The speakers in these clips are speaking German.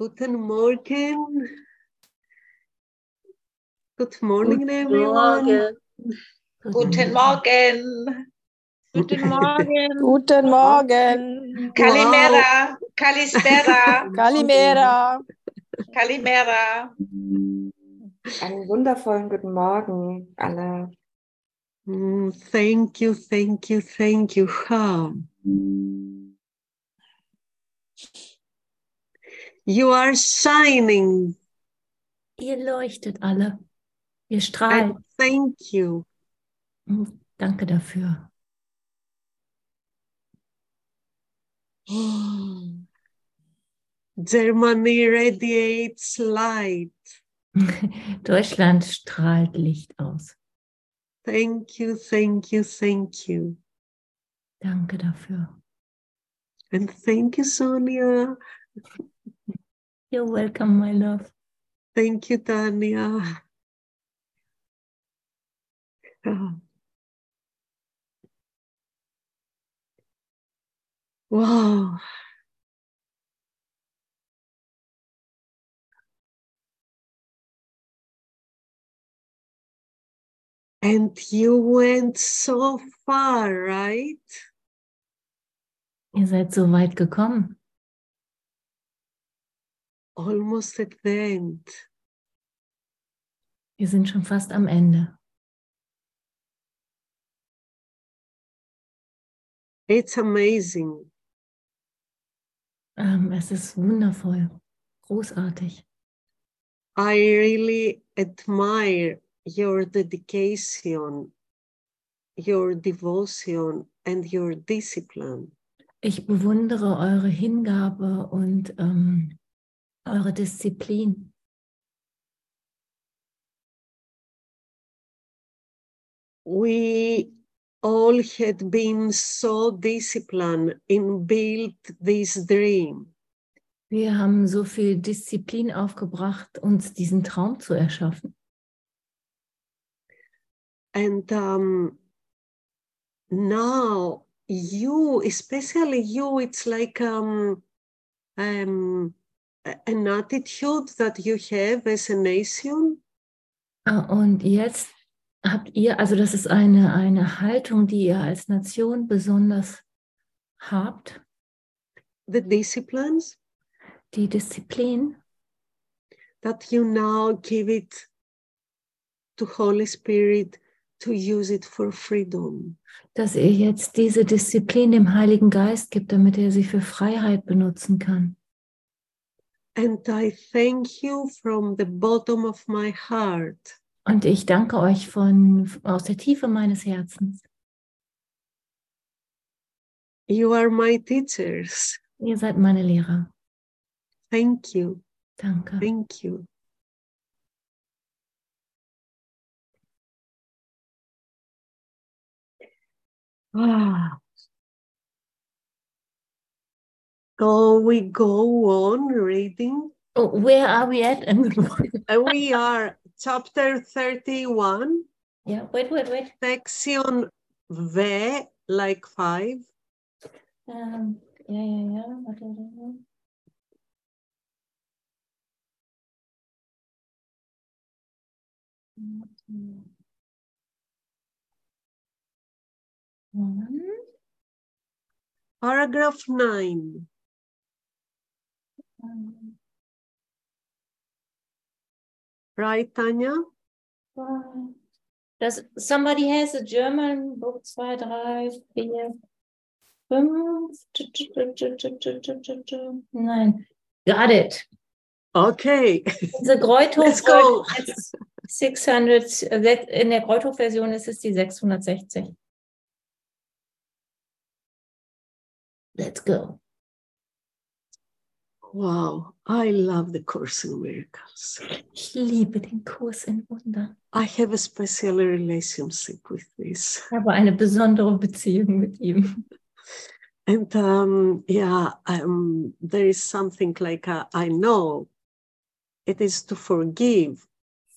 Guten Morgen. Good morning, Guten everyone. Morgen. Guten Morgen. Guten Morgen. Guten Morgen. Kalimera. Kalispera. Kalimera. Kalimera. Einen wundervollen guten Morgen, alle. Mm, thank you, thank you, thank you. How? You are shining. Ihr leuchtet alle. Ihr strahlt. And thank you. Danke dafür. Germany radiates light. Deutschland strahlt Licht aus. Thank you, thank you, thank you. Danke dafür. And thank you, Sonia. You're welcome, my love. Thank you, Tanya. Wow. And you went so far, right? Ihr seid so weit gekommen. Almost at the end. Wir sind schon fast am Ende. It's amazing. Ähm, es ist wundervoll, großartig. I really admire your dedication, your devotion, and your discipline. Ich bewundere eure Hingabe und ähm, eure Disziplin. We all had been so disciplined in build this dream. Wir haben so viel Disziplin aufgebracht, uns diesen Traum zu erschaffen. And um, now you, especially you, it's like um, um, an attitude that you have as a nation. Ah, Und jetzt habt ihr, also das ist eine, eine Haltung, die ihr als Nation besonders habt, the disciplines die Disziplin, that you now give it to Holy Spirit to use it for freedom. dass ihr jetzt diese Disziplin dem Heiligen Geist gibt, damit er sie für Freiheit benutzen kann. And I thank you from the bottom of my heart. Und ich danke euch von aus der Tiefe meines Herzens. You are my teachers. Ihr seid meine Lehrer. Thank you. Danke. Thank you. Ah. So we go on reading. Oh, where are we at? Uh, we are chapter 31, yeah, wait, wait, wait. section V, like five. Ähm, yeah. Warte, warte. Mhm. Paragraph 9. Right, Tanya? Does somebody has a German book 2, 3, 4, 5. Nein. Got it. Okay. The Greuthof Let's go. 600, äh, in der Greuthof-Version ist es die 660. Let's go. Wow, I love the Course in Miracles. Ich liebe den Kurs in Wunder. I have a special relationship with this. Ich habe eine besondere Beziehung mit ihm. And um, yeah, um, there is something like uh, I know it is to forgive,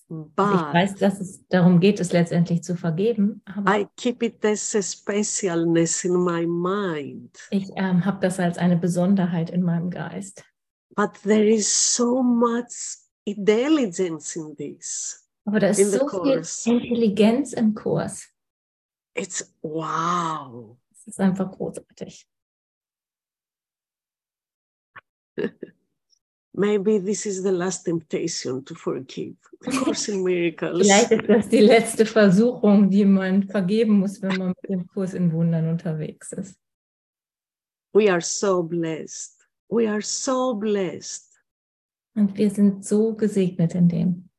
Also ich but weiß, dass es darum geht, es letztendlich zu vergeben, I keep it as a specialness in my mind. ich ähm, habe das als eine Besonderheit in meinem Geist. But there is so much intelligence in this. Ist In the so course. viel Intelligenz im Kurs. It's wow. Das ist einfach großartig. Maybe this is the last temptation to forgive. Of course, in miracles. Vielleicht ist das die letzte Versuchung, die man vergeben muss, wenn man mit dem Kurs in Wundern unterwegs ist. We are so blessed. We are so blessed. Und wir sind so gesegnet in dem.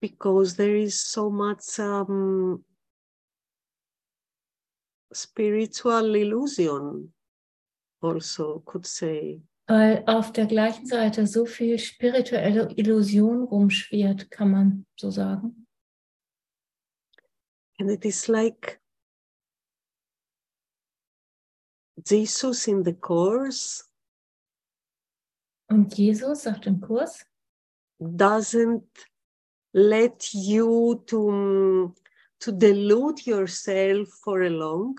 because there is so much um, spiritual illusion, also could say. Weil auf der gleichen Seite so viel spirituelle Illusion rumschwirrt, kann man so sagen. And it is like Jesus in the Course Und Jesus sagt im Kurs, doesn't let you to, to delude yourself for a long.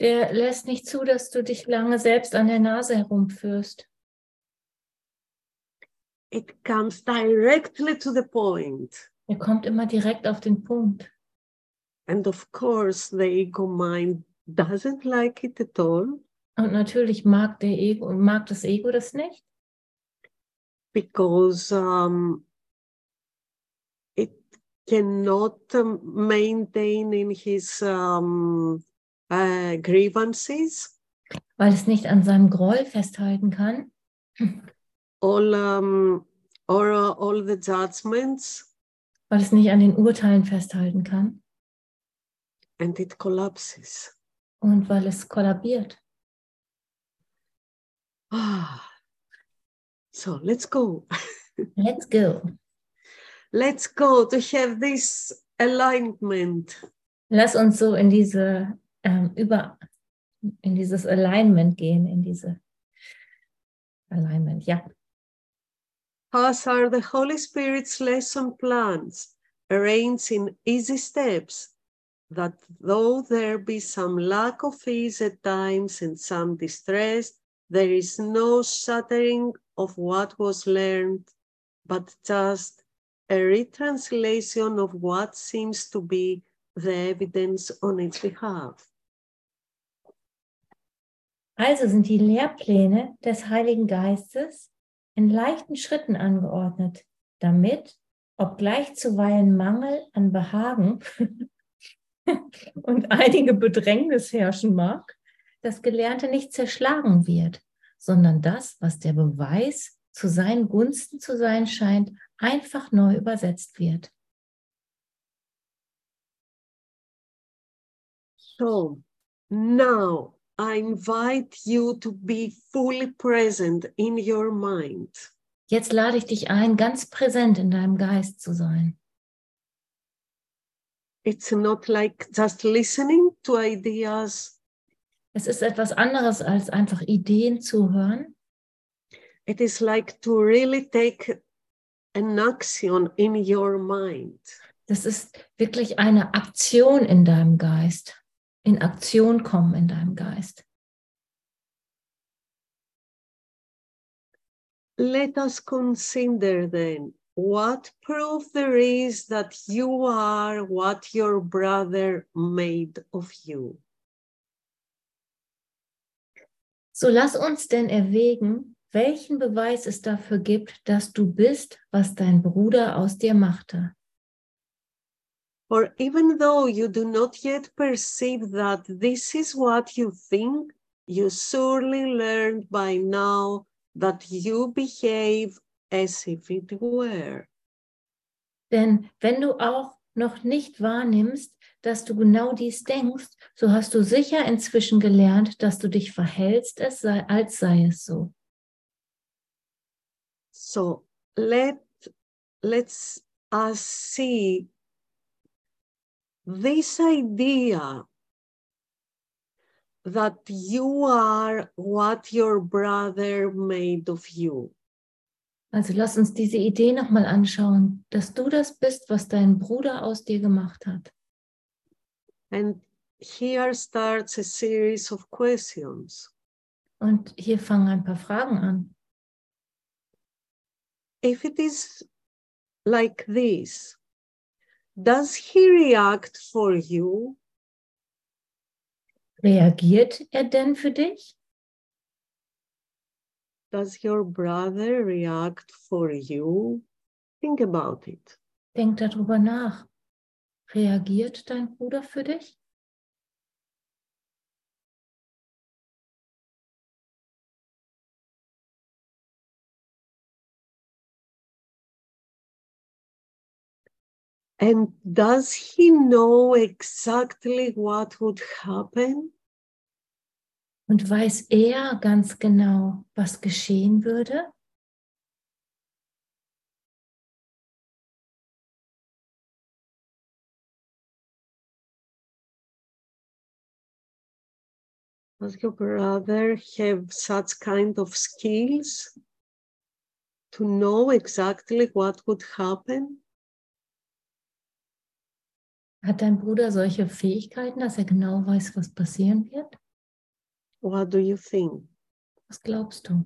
der lässt nicht zu, dass du dich lange selbst an der Nase herumführst. It comes directly to the point. Er kommt immer direkt auf den Punkt. And of course, the ego mind doesn't like it at all. Und natürlich mag, der Ego, mag das Ego das nicht, because um, it cannot maintain in his um, uh, grievances. Weil es nicht an seinem Groll festhalten kann? All um, or uh, all the judgments. Weil es nicht an den Urteilen festhalten kann? And it collapses und weil es kollabiert. ah. so let's go Let's go. let's go to have this alignment Lass uns so in diese ähm, über in dieses Alignment gehen, in diese Alignment, ja. as are the holy spirit's lesson plans arranged in easy steps that though there be some lack of ease at times and some distress, there is no shattering of what was learned, but just a retranslation of what seems to be the evidence on its behalf. Also sind die Lehrpläne des Heiligen Geistes in leichten Schritten angeordnet, damit, obgleich zuweilen Mangel an Behagen und einige Bedrängnis herrschen mag, das Gelernte nicht zerschlagen wird, sondern das, was der Beweis zu seinen Gunsten zu sein scheint, einfach neu übersetzt wird. So now I invite you to be fully present in your mind. Jetzt lade ich dich ein, ganz präsent in deinem Geist zu sein. It's not like just listening to ideas, Es ist etwas anderes als einfach Ideen zu hören. it is like to really take an action in your mind. Das ist wirklich eine Aktion in deinem Geist. In Aktion kommen in deinem Geist. Let us consider then what proof there is that you are what your brother made of you. So lass uns denn erwägen, welchen Beweis es dafür gibt, dass du bist, was dein Bruder aus dir machte. For even though you do not yet perceive that this is what you think, you surely learned by now that you behave as if it were. Denn wenn du auch noch nicht wahrnimmst, dass du genau dies denkst, so hast du sicher inzwischen gelernt, dass du dich verhältst, es sei, als sei es so. So let let's us see this idea that you are what your brother made of you. Also lass uns diese Idee nochmal anschauen, dass du das bist, was dein Bruder aus dir gemacht hat. And here starts a series of questions. Und hier fangen ein paar Fragen an. If it is like this, does he react for you? Reagiert er denn für dich? Does your brother react for you? Think about it. Denk darüber nach. Reagiert dein Bruder für dich? And does he know exactly what would happen? Und weiß er ganz genau, was geschehen würde? Does your brother have such kind of skills to know exactly what would happen? Hat dein Bruder solche Fähigkeiten, dass er genau weiß, was passieren wird? What do you think? Was glaubst du?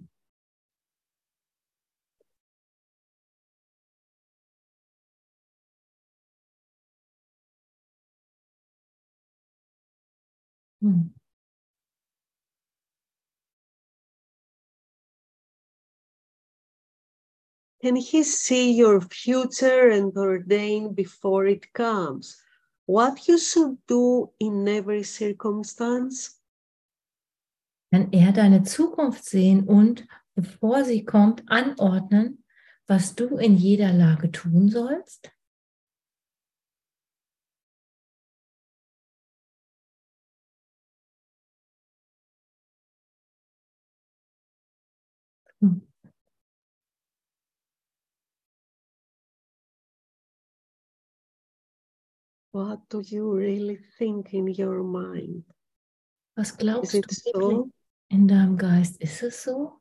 Hm. Can he see your future and ordain before it comes? What you should do in every circumstance? Kann er deine Zukunft sehen und, bevor sie kommt, anordnen, was du in jeder Lage tun sollst? Hm. What do you really think in your mind? Was glaubst Is du wirklich so? In deinem Geist? Ist es so?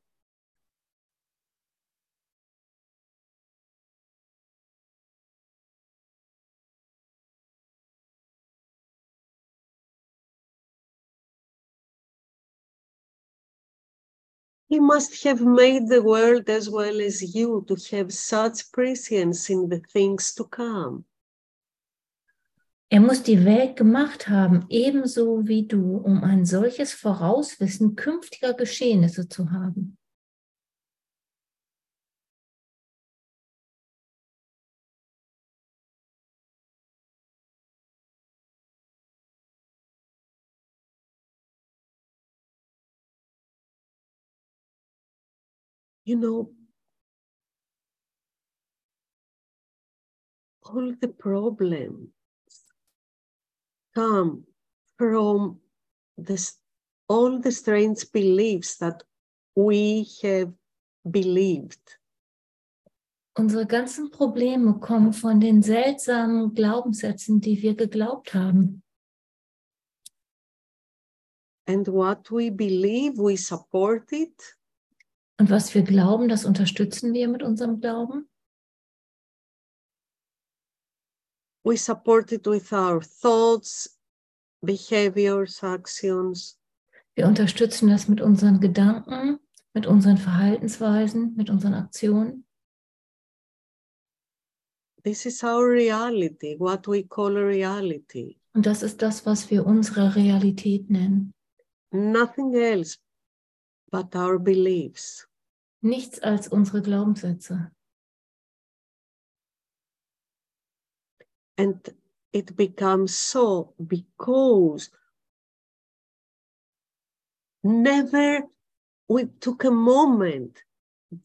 He must have made the world as well as you to have such prescience in the things to come. Er muss die Welt gemacht haben, ebenso wie du, um ein solches Vorauswissen künftiger Geschehnisse zu haben. You know, all the problems come from this all the strange beliefs that we have believed. Unsere ganzen Probleme kommen von den seltsamen Glaubenssätzen, die wir geglaubt haben. And what we believe, we support it. Und was wir glauben, das unterstützen wir mit unserem Glauben. We support it with our thoughts, behaviors, actions. Wir unterstützen das mit unseren Gedanken, mit unseren Verhaltensweisen, mit unseren Aktionen. This is our reality, what we call a reality. Und das ist das, was wir unsere Realität nennen. Nothing else but our beliefs. Nichts als unsere Glaubenssätze. And it becomes so because never we took a moment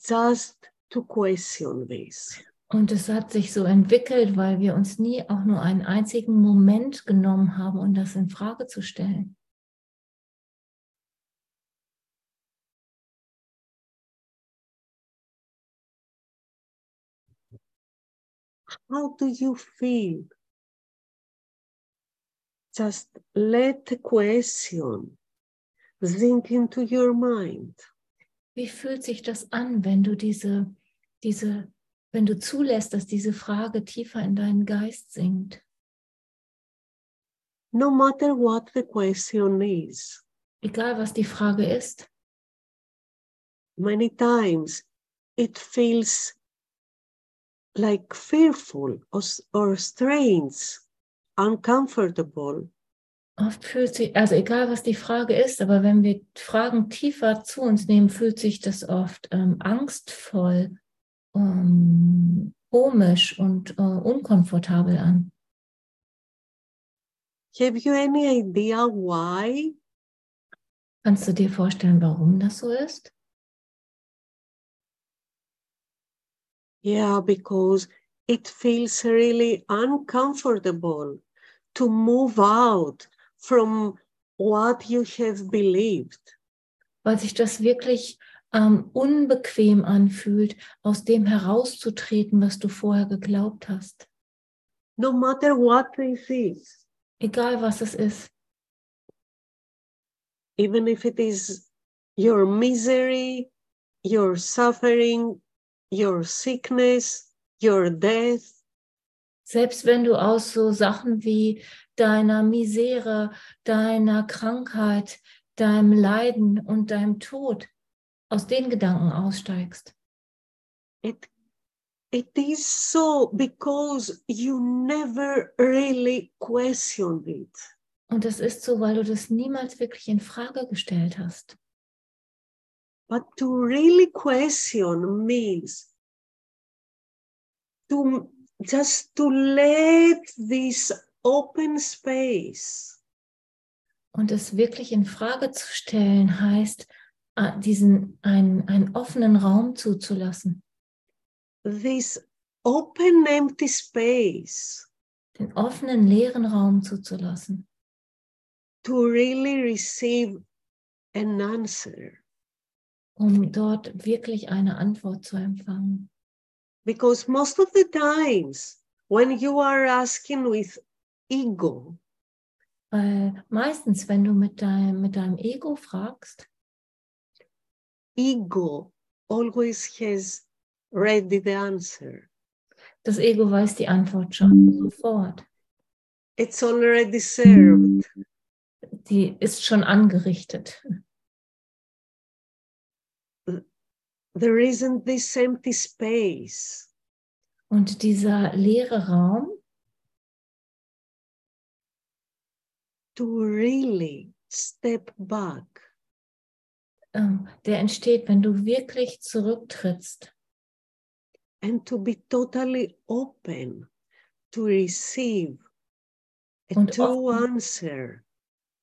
just to question this. Und es hat sich so entwickelt, weil wir uns nie auch nur einen einzigen Moment genommen haben, um das in Frage zu stellen. How do you feel? Just let the question sink into your mind. Wie fühlt sich das an, wenn du diese, diese, wenn du zulässt, dass diese Frage tiefer in deinen Geist sinkt? no matter what the question is. Egal was die Frage ist. Many times it feels like fearful or, or strange, uncomfortable. Oft fühlt sich, also egal was die Frage ist, aber wenn wir Fragen tiefer zu uns nehmen, fühlt sich das oft ähm, angstvoll, ähm, komisch und äh, unkomfortabel an. Have you any idea why? Kannst du dir vorstellen, warum das so ist? Yeah, because it feels really uncomfortable to move out from what you have believed. Weil sich das wirklich ähm, unbequem anfühlt, aus dem herauszutreten, was du vorher geglaubt hast. No matter what this is, Egal was es ist. even if it is your misery, your suffering, your sickness, your death, Selbst wenn du aus so Sachen wie deiner Misere, deiner Krankheit, deinem Leiden und deinem Tod aus den Gedanken aussteigst. it it is so because you never really questioned it. Und das ist so, weil du das niemals wirklich in Frage gestellt hast. But to really question means to just to let this open space. Und es wirklich in Frage zu stellen heißt, äh, diesen einen, einen offenen Raum zuzulassen, this open empty space. Den offenen leeren Raum zuzulassen, to really receive an answer um dort wirklich eine Antwort zu empfangen. because most of the times when you are asking with ego Weil meistens, wenn du mit deinem, mit deinem Ego fragst, ego always has ready the answer das Ego weiß die Antwort schon sofort. it's already served Die ist schon angerichtet. There isn't this empty space. Und dieser leere Raum, to really step back. ähm, der entsteht, wenn du wirklich zurücktrittst. And to be totally open to receive a Und true offen. answer.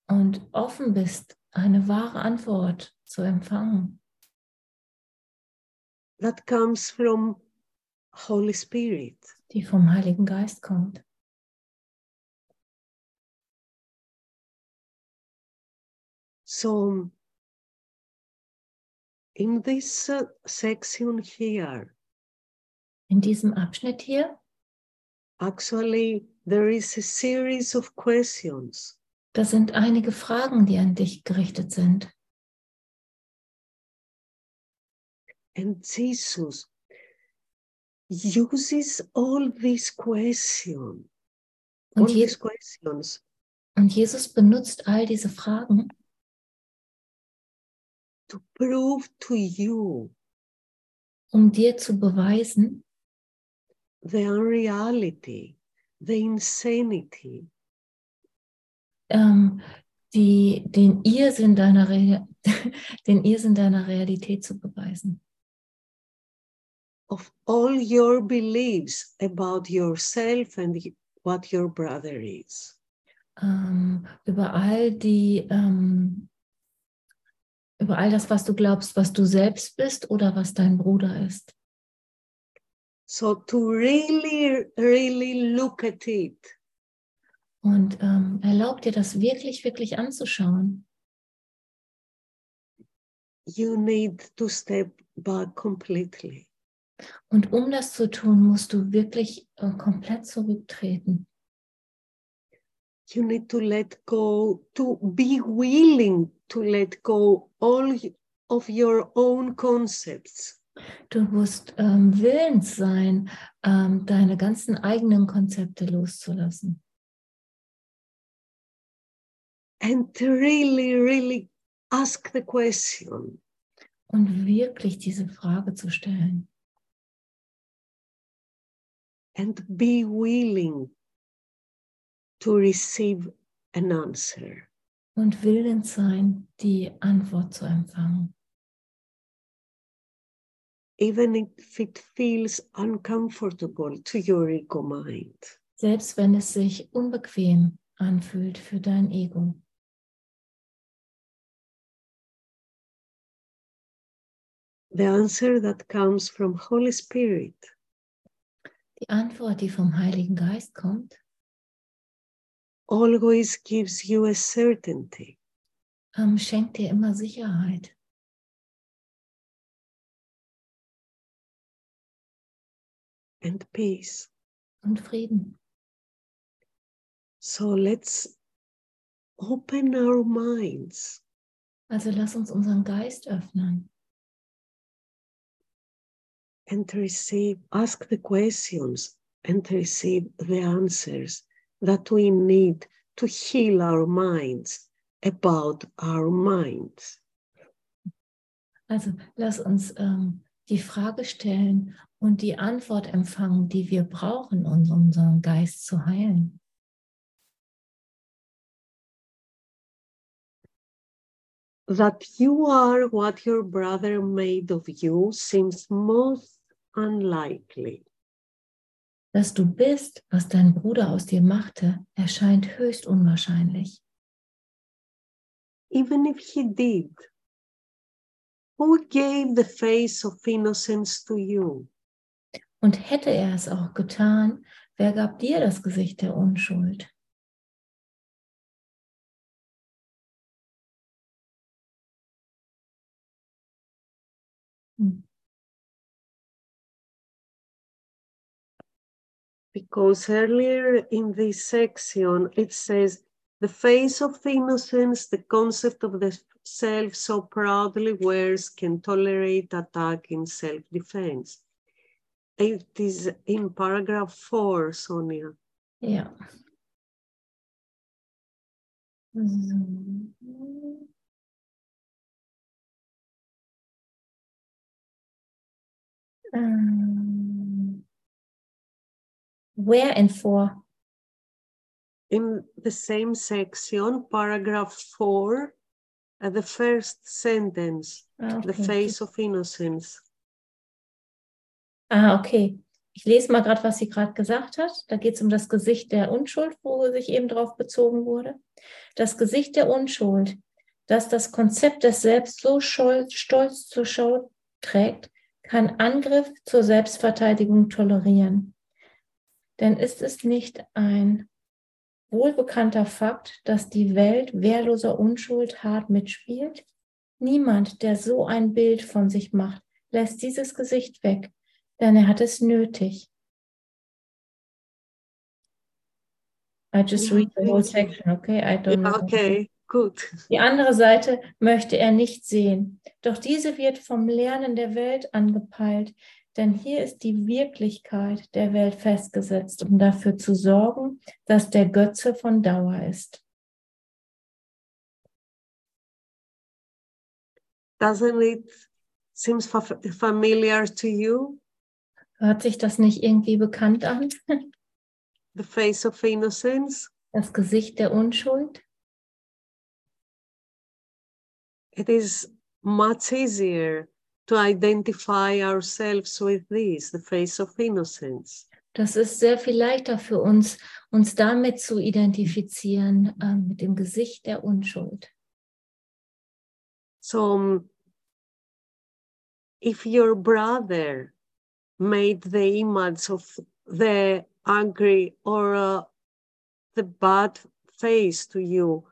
und offen bist, eine wahre Antwort zu empfangen, that comes from Holy Spirit. die vom Heiligen Geist kommt. So, in this uh, section here, In diesem Abschnitt hier, actually, there is a series of questions da sind einige Fragen, die an dich gerichtet sind. And Jesus uses all these questions, all Und, Je these questions. und Jesus benutzt all diese Fragen, to prove to you um dir zu beweisen, the unreality, the insanity, ähm, die, den, Irrsinn deiner Re den Irrsinn deiner Realität zu beweisen. Of all your beliefs about yourself and what your brother is. Ähm, über all die, ähm, über all das, was du glaubst, was du selbst bist oder was dein Bruder ist. So to really, really look at it Und ähm, erlaub dir das wirklich, wirklich anzuschauen. you need to step back completely. Und um das zu tun, musst du wirklich äh, komplett zurücktreten. You need to let go, to be willing to let go all of your own concepts Du musst ähm, willens sein, ähm, deine ganzen eigenen Konzepte loszulassen. and really, really ask the question Und wirklich diese Frage zu stellen. And be willing to receive an answer. Und willens sein, die Antwort zu empfangen. even if it feels uncomfortable to your ego mind. Selbst wenn es sich unbequem anfühlt für dein Ego. The answer that comes from Holy Spirit Die Antwort, die vom Heiligen Geist kommt, always gives you a certainty. ähm, schenkt dir immer Sicherheit. and peace. und Frieden. So let's open our minds Also lass uns unseren Geist öffnen and receive, ask the questions and receive the answers that we need to heal our minds about our minds. Also lass uns ähm, die Frage stellen und die Antwort empfangen, die wir brauchen, um unseren Geist zu heilen. That you are what your brother made of you seems most unlikely. Dass du bist, was dein Bruder aus dir machte, erscheint höchst unwahrscheinlich. Even if he did, who gave the face of innocence to you? Und hätte er es auch getan, wer gab dir das Gesicht der Unschuld? Because earlier in this section it says, the face of innocence, the concept of the self so proudly wears can tolerate attack in self defense. It is in paragraph four, Sonia. Ja. So. Mm-hmm. Um, Where and for? In the same section, paragraph four, at the first sentence, Ah, the okay. face of innocence. Ah, okay. Ich lese mal gerade, was sie gerade gesagt hat. Da geht es um das Gesicht der Unschuld, wo sich eben drauf bezogen wurde. Das Gesicht der Unschuld, das das Konzept des Selbst so stolz zur Schau trägt, kann Angriff zur Selbstverteidigung tolerieren. Denn ist es nicht ein wohlbekannter Fakt, dass die Welt wehrloser Unschuld hart mitspielt? Niemand, der so ein Bild von sich macht, lässt dieses Gesicht weg, denn er hat es nötig. I just read the whole section, okay? I don't know. okay, good. Die andere Seite möchte er nicht sehen. Doch diese wird vom Lernen der Welt angepeilt, denn hier ist die Wirklichkeit der Welt festgesetzt, um dafür zu sorgen, dass der Götze von Dauer ist. Doesn't it seems fa- familiar to you? Hört sich das nicht irgendwie bekannt an? The face of innocence? Das Gesicht der Unschuld? It is much easier to identify ourselves with this, the face of innocence. Das ist sehr viel leichter für uns, uns damit zu identifizieren, ähm, mit dem Gesicht der Unschuld. So, if your brother made the image of the angry or uh, the bad face to you,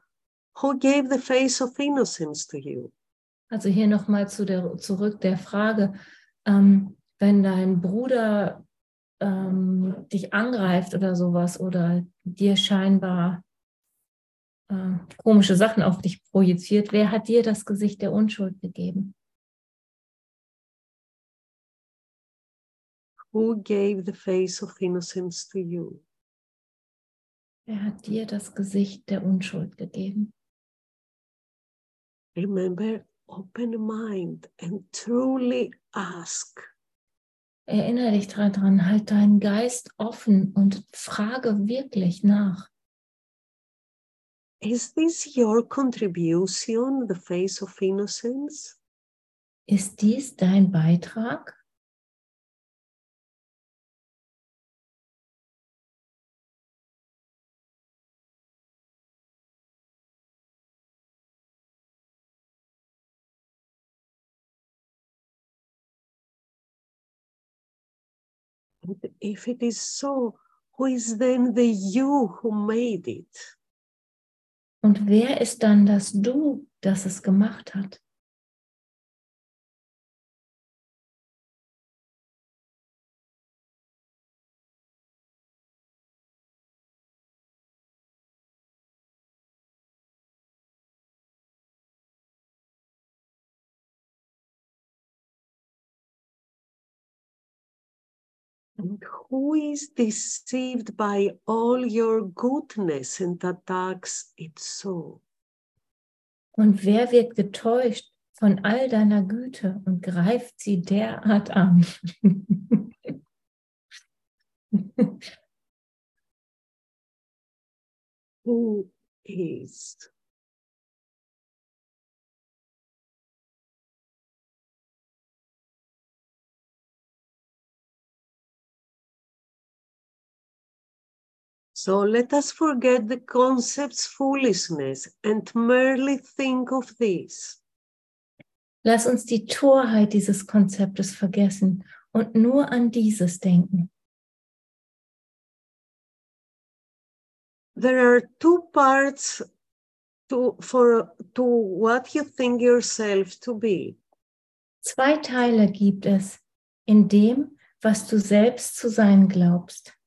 who gave the face of innocence to you? Also hier nochmal zu der, zurück der Frage, ähm, wenn dein Bruder ähm, dich angreift oder sowas oder dir scheinbar äh, komische Sachen auf dich projiziert, wer hat dir das Gesicht der Unschuld gegeben? Who gave the face of innocence to you? Wer hat dir das Gesicht der Unschuld gegeben? Remember, open mind and truly ask. Erinnere dich daran, halt deinen Geist offen und frage wirklich nach. Is this your contribution, the face of innocence? Ist dies dein Beitrag? And if it is so, who is then the you who made it? Und wer ist dann das Du, das es gemacht hat? Who is deceived by all your goodness and attacks it so? Und wer wird getäuscht von all deiner Güte und greift sie derart an? Who is? So let us forget the concept's foolishness and merely think of this. Lass uns die Torheit dieses Konzeptes vergessen und nur an dieses denken. There are two parts to, for, to what you think yourself to be. Zwei Teile gibt es in dem, was du selbst zu sein glaubst.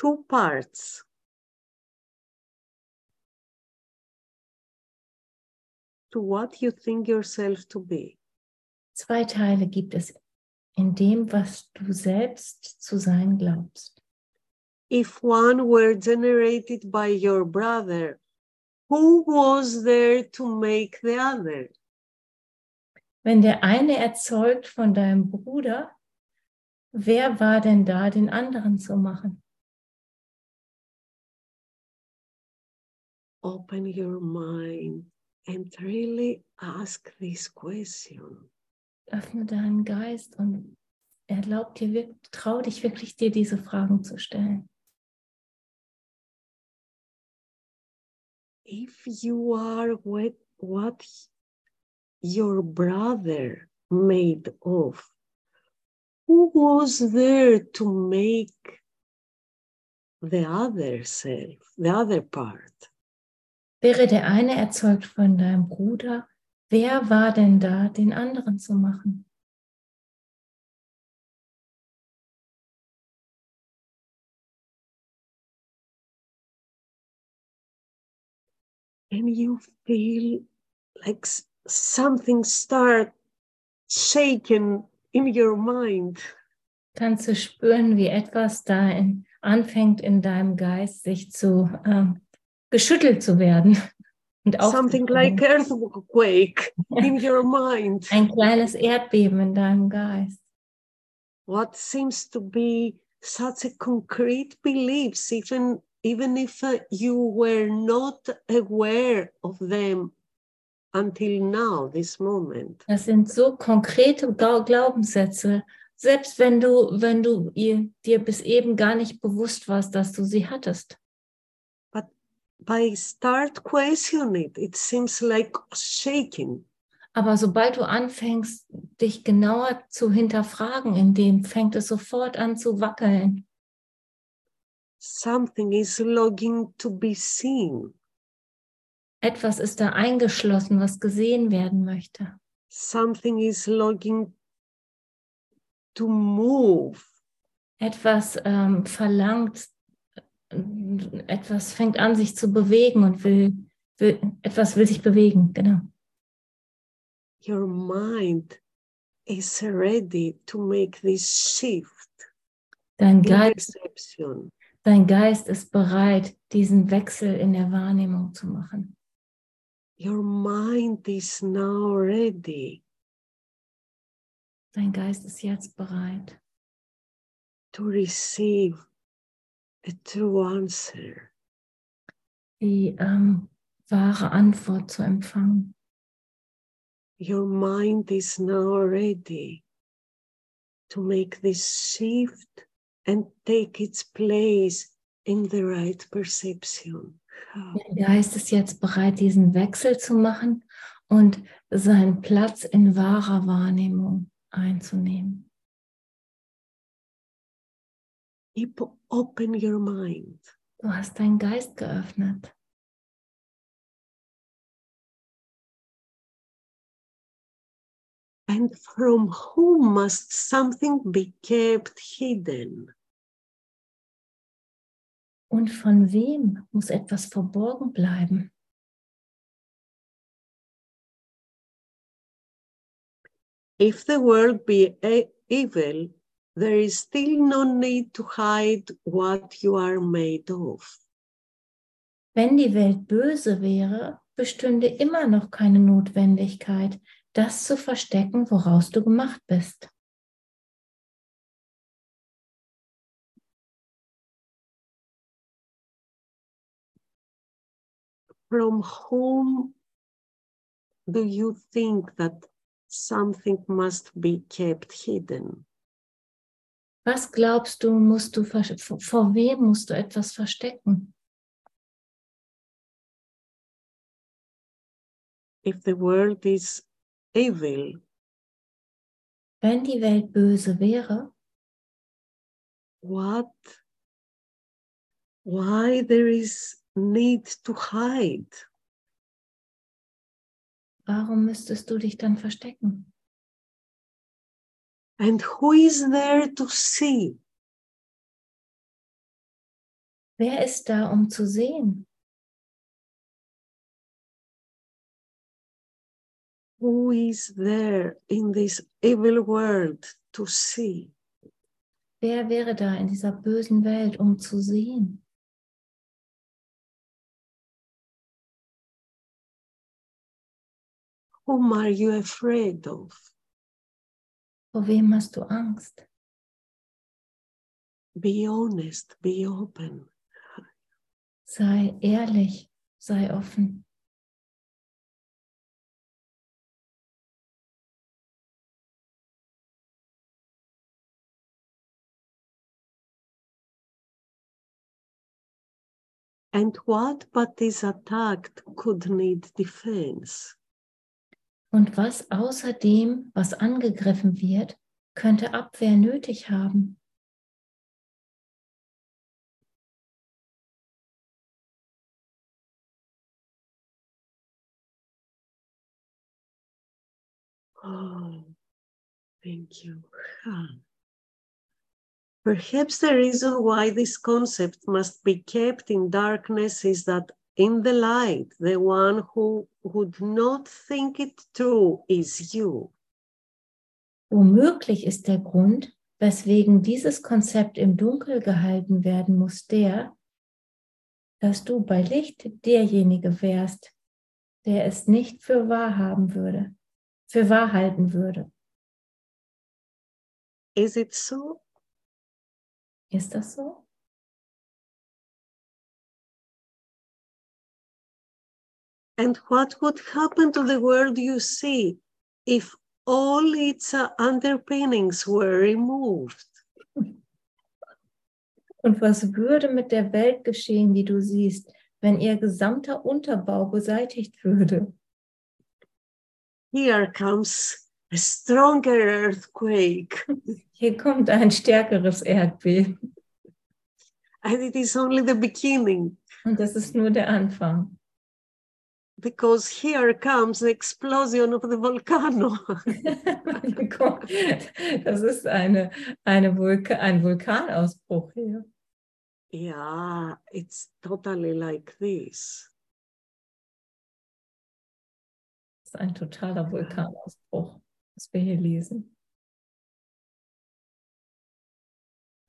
Two parts. To what you think yourself to be. Zwei Teile gibt es in dem, was du selbst zu sein glaubst. If one were generated by your brother, who was there to make the other? Wenn der eine erzeugt von deinem Bruder, wer war denn da, den anderen zu machen? Open your mind and really ask this question. Öffne deinen Geist und erlaub dir, trau dich wirklich, dir diese Fragen zu stellen. If you are what, what your brother made of, who was there to make the other self, the other part? Wäre der eine erzeugt von deinem Bruder, wer war denn da, den anderen zu machen? and you feel like something start shaking in your mind Kannst du spüren, wie etwas da in, anfängt in deinem Geist sich zu ähm, geschüttelt zu werden und something like earthquake in your mind. Ein kleines Erdbeben in deinem Geist. what seems to be such a concrete beliefs even even if uh, you were not aware of them until now this moment? Das sind so konkrete Glau- Glaubenssätze, selbst wenn du, wenn du ihr, dir bis eben gar nicht bewusst warst, dass du sie hattest. By start questioning it it seems like shaking Aber sobald du anfängst, dich genauer zu hinterfragen, in dem fängt es sofort an zu wackeln. something is longing to be seen Etwas ist da eingeschlossen, was gesehen werden möchte. something is longing to move Etwas ähm, verlangt, etwas fängt an, sich zu bewegen und will, will, etwas will sich bewegen, genau. your mind is ready to make this shift Dein in Geist, dein Geist ist bereit, diesen Wechsel in der Wahrnehmung zu machen. Your mind is now ready Dein Geist ist jetzt bereit, to receive a true answer. die ähm, wahre Antwort zu empfangen. Your mind is now ready to make this shift and take its place in the right perception. Dein Geist ist jetzt bereit, diesen Wechsel zu machen und seinen Platz in wahrer Wahrnehmung einzunehmen. Open your mind. Du hast deinen Geist geöffnet. And from whom must something be kept hidden? Und von wem muss etwas verborgen bleiben? If the world be e- evil, there is still no need to hide what you are made of. Wenn die Welt böse wäre, bestünde immer noch keine Notwendigkeit, das zu verstecken, woraus du gemacht bist. From whom do you think that something must be kept hidden? Was glaubst du, musst du vor wem musst du etwas verstecken? If the world is evil, Wenn die Welt böse wäre, what? Why there is need to hide? warum müsstest du dich dann verstecken? And who is there to see? Wer ist da, um zu sehen? Who is there in this evil world to see? Wer wäre da in dieser bösen Welt, um zu sehen? Whom are you afraid of? Vor wem hast du Angst? Be honest, be open. Sei ehrlich, sei offen. And what but is attacked could need defense? Und was außer dem, was angegriffen wird, könnte Abwehr nötig haben? Oh, thank you. Perhaps the reason why this concept must be kept in darkness is that in the light, the one who would not think it true is you. Womöglich ist der Grund, weswegen dieses Konzept im Dunkel gehalten werden muss, der, dass du bei Licht derjenige wärst, der es nicht für wahr haben würde, für wahr halten würde. Is it so? Ist das so? And what would happen to the world you see if all its uh, underpinnings were removed? Und was würde mit der Welt geschehen, die du siehst, wenn ihr gesamter Unterbau beseitigt würde? Here comes a stronger earthquake, Hier kommt ein stärkeres Erdbeben. and it is only the beginning Und das ist nur der Anfang. Because here comes the explosion of the volcano. Das ist eine, eine Vulka ein Vulkanausbruch hier. yeah, it's totally like this. Das ist ein totaler Vulkanausbruch, was wir hier lesen.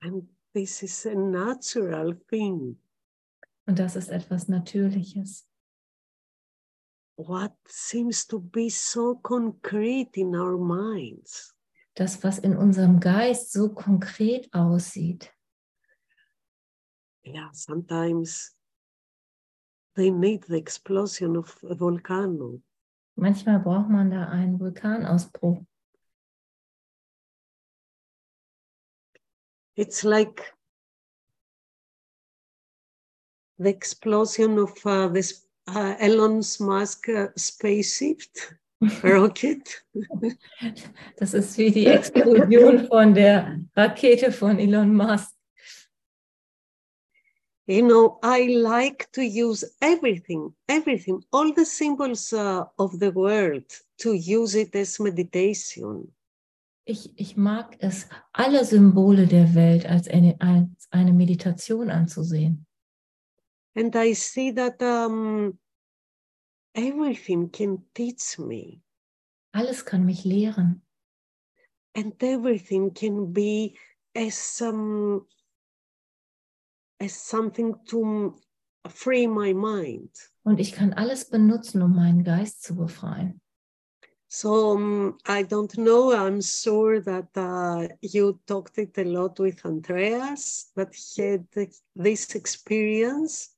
And this is a natural thing. Und das ist etwas Natürliches. What seems to be so concrete in our minds. Das, was in unserem Geist so konkret aussieht. Yeah, sometimes they need the explosion of a volcano. Manchmal braucht man da einen Vulkanausbruch. It's like the explosion of uh, this uh, Elon Musk uh, spaceship rocket. Das ist wie die Explosion von der Rakete von Elon Musk. You know, I like to use everything, everything, all the symbols uh, of the world to use it as meditation. Ich, ich mag es, alle Symbole der Welt als eine, als eine Meditation anzusehen. And I see that um, everything can teach me, Alles kann mich lehren and everything can be as um, as something to free my mind. und ich kann alles benutzen, um meinen Geist zu befreien. So um, I don't know. I'm sure that uh, you talked it a lot with Andreas that had this experience.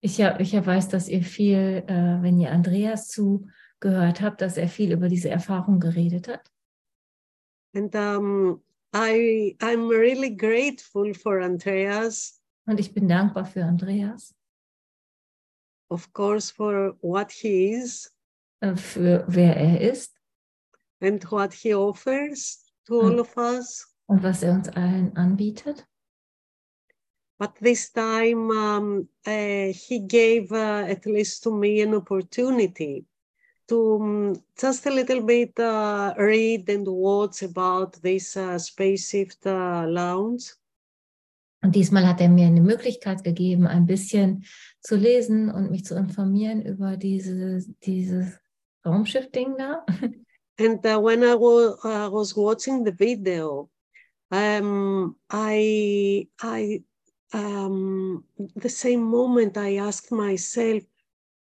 Ich ja, ich weiß, dass ihr viel, äh, wenn ihr Andreas zugehört habt, dass er viel über diese Erfahrung geredet hat. And um, I, I'm really grateful for Andreas, Und ich bin dankbar für Andreas, of course, for what he is äh, für wer er ist and what he offers to all of us. und was er uns allen anbietet. But this time, um, uh, he gave, uh, at least to me, an opportunity to um, just a little bit uh, read and watch about this uh, spaceship uh, lounge. Und diesmal hat er mir eine Möglichkeit gegeben, ein bisschen zu lesen und mich zu informieren über diese, dieses Raumschiff-Ding da. And uh, when I wa- uh, was watching the video, um, I, I, um, the same moment I asked myself,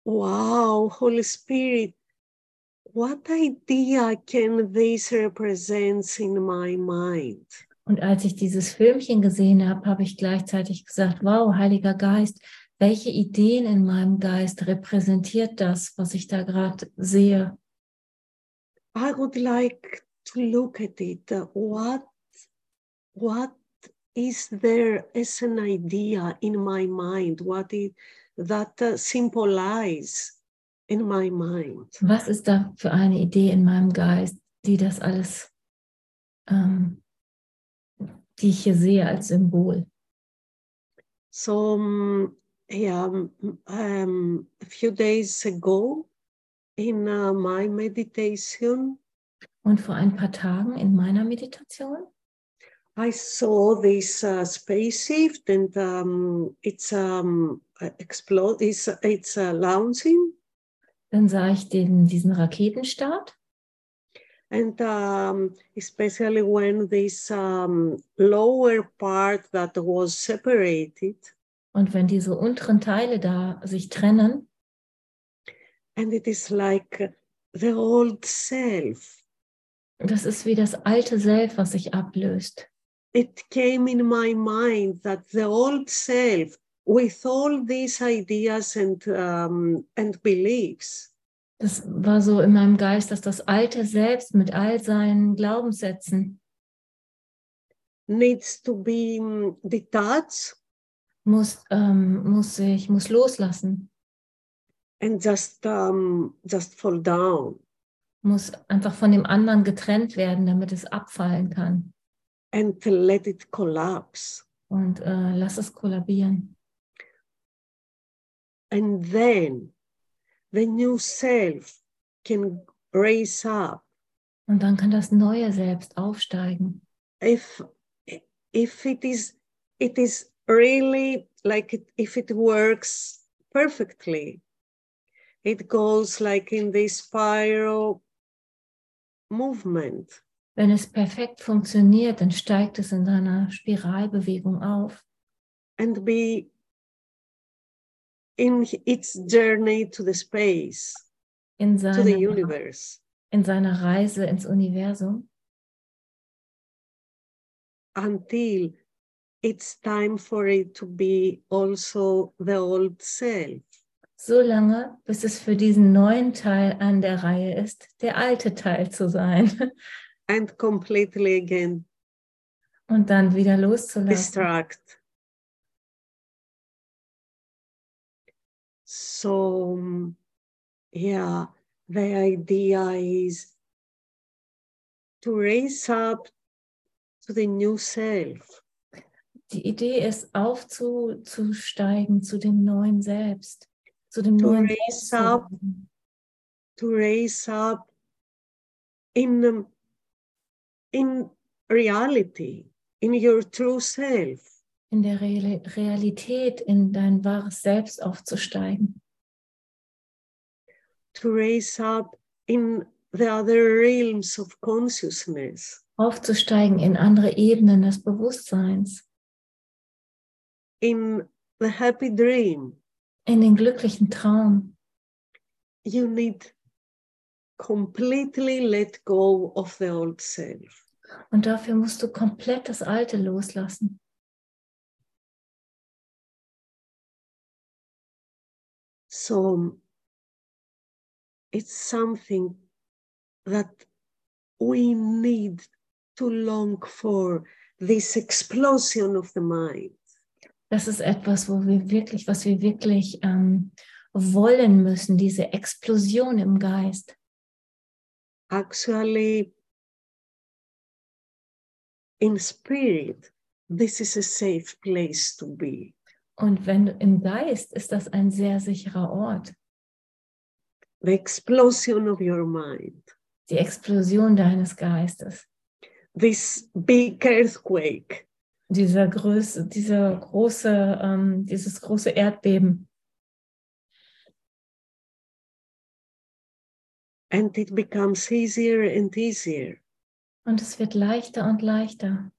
"Wow, Holy Spirit, what idea can this represent in my mind?" Und als ich dieses Filmchen gesehen habe, habe ich gleichzeitig gesagt, wow, Heiliger Geist, welche Ideen in meinem Geist repräsentiert das, was ich da gerade sehe? I would like to look at it. what, what is there as an idea in my mind? What is that uh, symbolize in my mind? Was ist da für eine Idee in meinem Geist, die das alles, ähm, die ich hier sehe als Symbol? So, yeah, um, a few days ago, in uh, my meditation, Und vor ein paar Tagen in meiner Meditation I saw this uh, spaceship, and um, it's um, explode. It's it's uh, launching, Dann sah ich den, diesen Raketenstart and um, especially when this um, lower part that was separated, und wenn diese unteren Teile da sich trennen, and it is like the old self. das ist wie das alte Self, was sich ablöst. It came in my mind that the old self, with all these ideas and um, and beliefs, Das war so in meinem Geist, dass das alte Selbst mit all seinen Glaubenssätzen needs to be detached muss, ähm, muss sich, muss loslassen, and just um, just fall down. muss einfach von dem anderen getrennt werden, damit es abfallen kann. And let it collapse. Und äh, lass es kollabieren. And then the new self can raise up Und dann kann das neue Selbst aufsteigen. if if it is it is really like it, if it works perfectly it goes like in this spiral movement Wenn es perfekt funktioniert, dann steigt es in seiner Spiralbewegung auf. And be in its journey to the space in to the seiner, universe. In seiner Reise ins Universum, until it's time for it to be also the old self. so lange, bis es für diesen neuen Teil an der Reihe ist, der alte Teil zu sein and completely again und dann wieder loszulassen. distract. So, yeah, the idea is to raise up to the new self, Die Idee ist, aufzusteigen zu dem neuen Selbst, zu dem To neuen raise Selbst. up. to raise up in, in reality, in your true self. in der Real Realität, in dein wahres Selbst aufzusteigen, to raise up in the other realms of consciousness, aufzusteigen in andere Ebenen des Bewusstseins, in the happy dream. in den glücklichen Traum. You need completely let go of the old self. Und dafür musst du komplett das Alte loslassen. So it's something that we need to long for this explosion of the mind. Das ist etwas, wo wir wirklich, was wir wirklich ähm, wollen müssen, diese Explosion im Geist. Actually, in spirit, this is a safe place to be. Und wenn im Geist ist das ein sehr sicherer Ort. The explosion of your mind, Die Explosion deines Geistes. this big earthquake, Dieser Größe, dieser große, ähm, dieses große Erdbeben. And it becomes easier and easier. Und es wird leichter und leichter,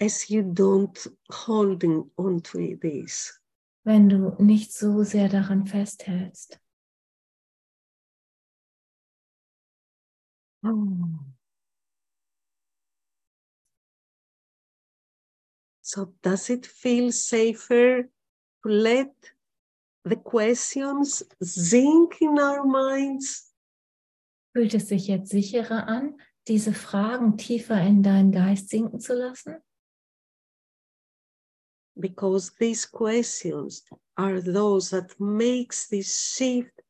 as you don't holding on to this. wenn du nicht so sehr daran festhältst. So does it feel safer to let the questions sink in our minds? Fühlt es sich jetzt sicherer an, diese Fragen tiefer in deinen Geist sinken zu lassen? Because these questions are those that makes this shift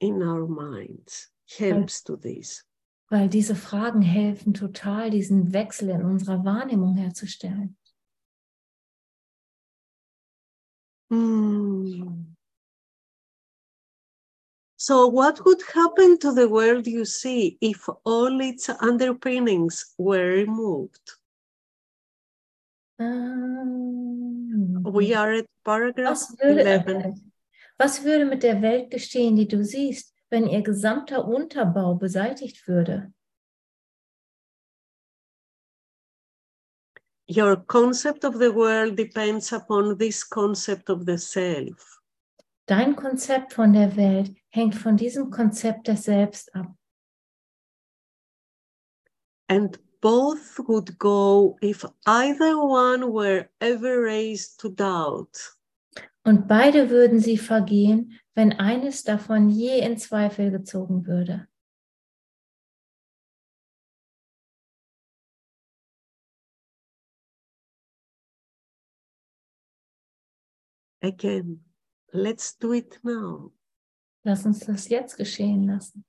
in our minds, helps to this. Weil diese Fragen helfen total, diesen Wechsel in unserer Wahrnehmung herzustellen. Hmm. So, what would happen to the world you see if all its underpinnings were removed? Ähm, We are at paragraph was, würde, 11. was würde mit der Welt geschehen, die du siehst, wenn ihr gesamter Unterbau beseitigt würde? Your concept of the world depends upon this concept of the self. Dein Konzept von der Welt hängt von diesem Konzept des Selbst ab. And both would go if either one were ever raised to doubt. Und beide würden sie vergehen, wenn eines davon je in Zweifel gezogen würde. Again, let's do it now. Lass uns das jetzt geschehen lassen.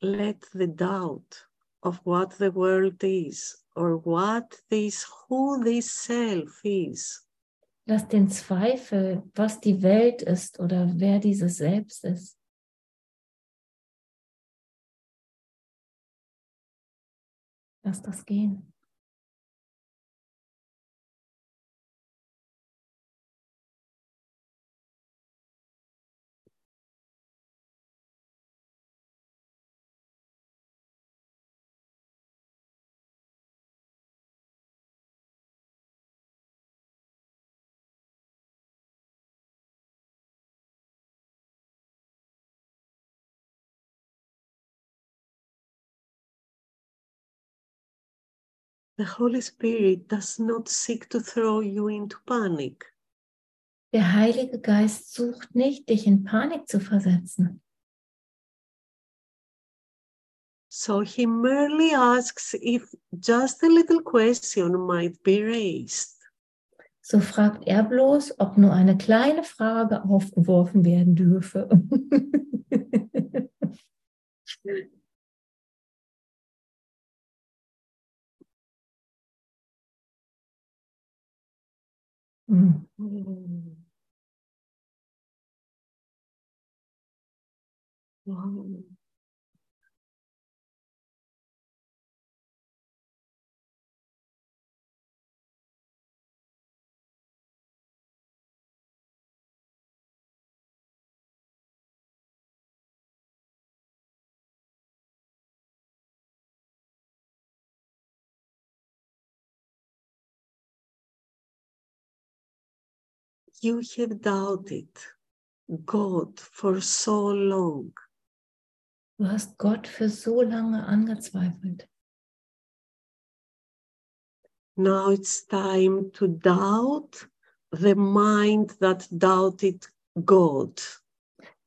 Let the doubt of what the world is or what this, who this self is, Lass den Zweifel, was die Welt ist oder wer dieses Selbst ist, lass das gehen. The Holy Spirit does not seek to throw you into panic. Der Heilige Geist sucht nicht, dich in Panik zu versetzen. So he merely asks if just a little question might be raised. So fragt er bloß, ob nur eine kleine Frage aufgeworfen werden dürfe. Hm. Mm. Wow. You have doubted God for so long. Du hast Gott für so lange angezweifelt. Now it's time to doubt the mind that doubted God.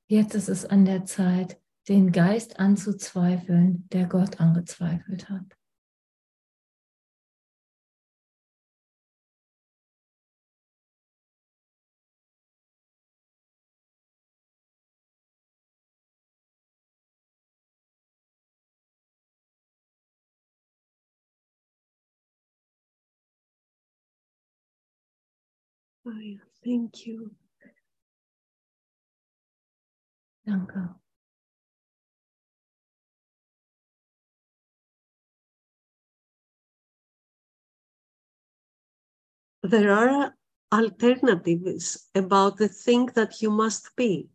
Jetzt ist es an der Zeit, den Geist anzuzweifeln, der Gott angezweifelt hat. I thank you. Danke. There are alternatives about the thing that you must be.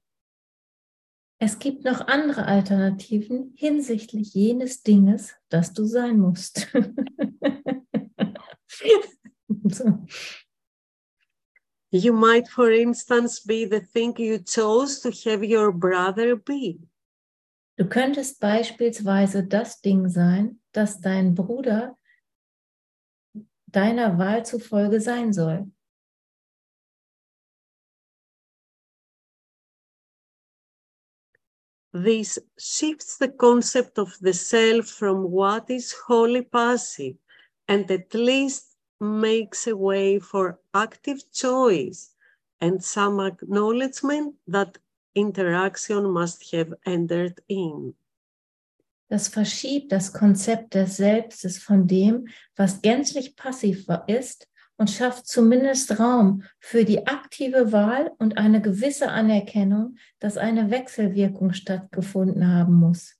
Es gibt noch andere Alternativen hinsichtlich jenes Dinges, das du sein musst. so. You might, for instance, be the thing you chose to have your brother be. Du könntest beispielsweise das Ding sein, das dein Bruder deiner Wahl zufolge sein soll. This shifts the concept of the self from what is wholly passive and at least makes a way for active choice and some acknowledgement that interaction must have entered in. Das verschiebt das Konzept des Selbstes von dem, was gänzlich passiv ist und schafft zumindest Raum für die aktive Wahl und eine gewisse Anerkennung, dass eine Wechselwirkung stattgefunden haben muss.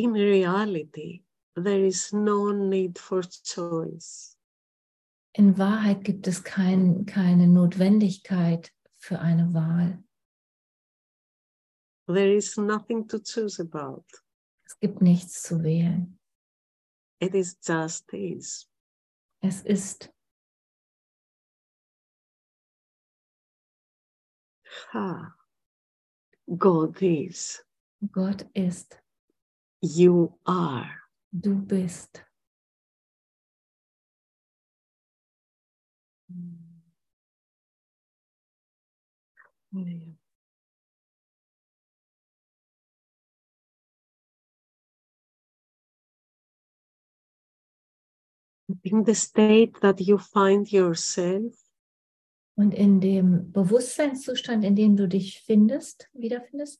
In reality, there is no need for choice. In Wahrheit gibt es kein, keine Notwendigkeit für eine Wahl. There is nothing to choose about. Es gibt nichts zu wählen. It is just is. Es ist. Ha. God is. Gott ist. You are. Du bist. In the state that you find yourself, Und in dem Bewusstseinszustand, in dem du dich findest, wiederfindest,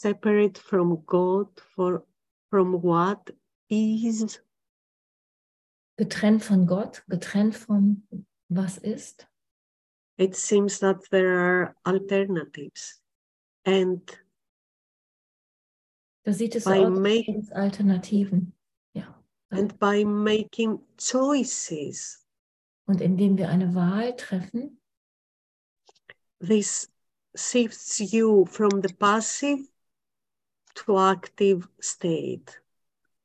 separate from God for from what is, getrennt von Gott, getrennt von was ist, it seems that there are alternatives. And da sieht es By aus, make- Alternativen. Ja. and by making choices, Und indem wir eine Wahl treffen, this shifts you from the passive to active state.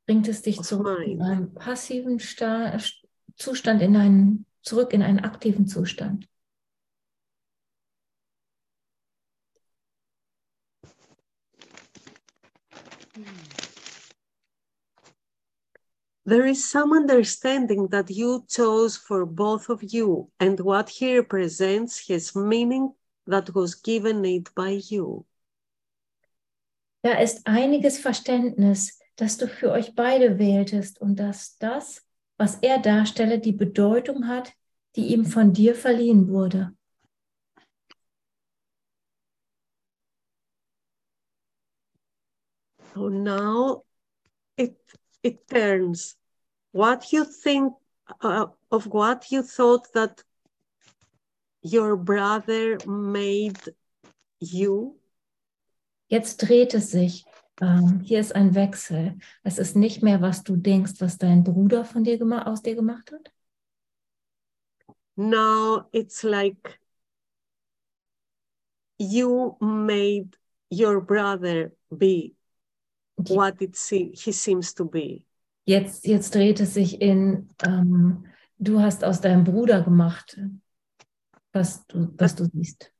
bringt es dich zurück in einen passiven Sta Zustand, in einen, zurück in einen aktiven Zustand. There is some understanding that you chose for both of you, and what he represents has meaning that was given it by you. Da ist einiges Verständnis, das du für euch beide wähltest und dass das, was er darstelle, die Bedeutung hat, die ihm von dir verliehen wurde. So now it it turns what you think uh, of what you thought that your brother made you Jetzt dreht es sich. Ähm, hier ist ein Wechsel. Es ist nicht mehr, was du denkst, was dein Bruder von dir aus dir gemacht hat. now it's like you made your brother be what it se- he seems to be Jetzt, jetzt dreht es sich in, ähm, du hast aus deinem Bruder gemacht, was du, was du siehst.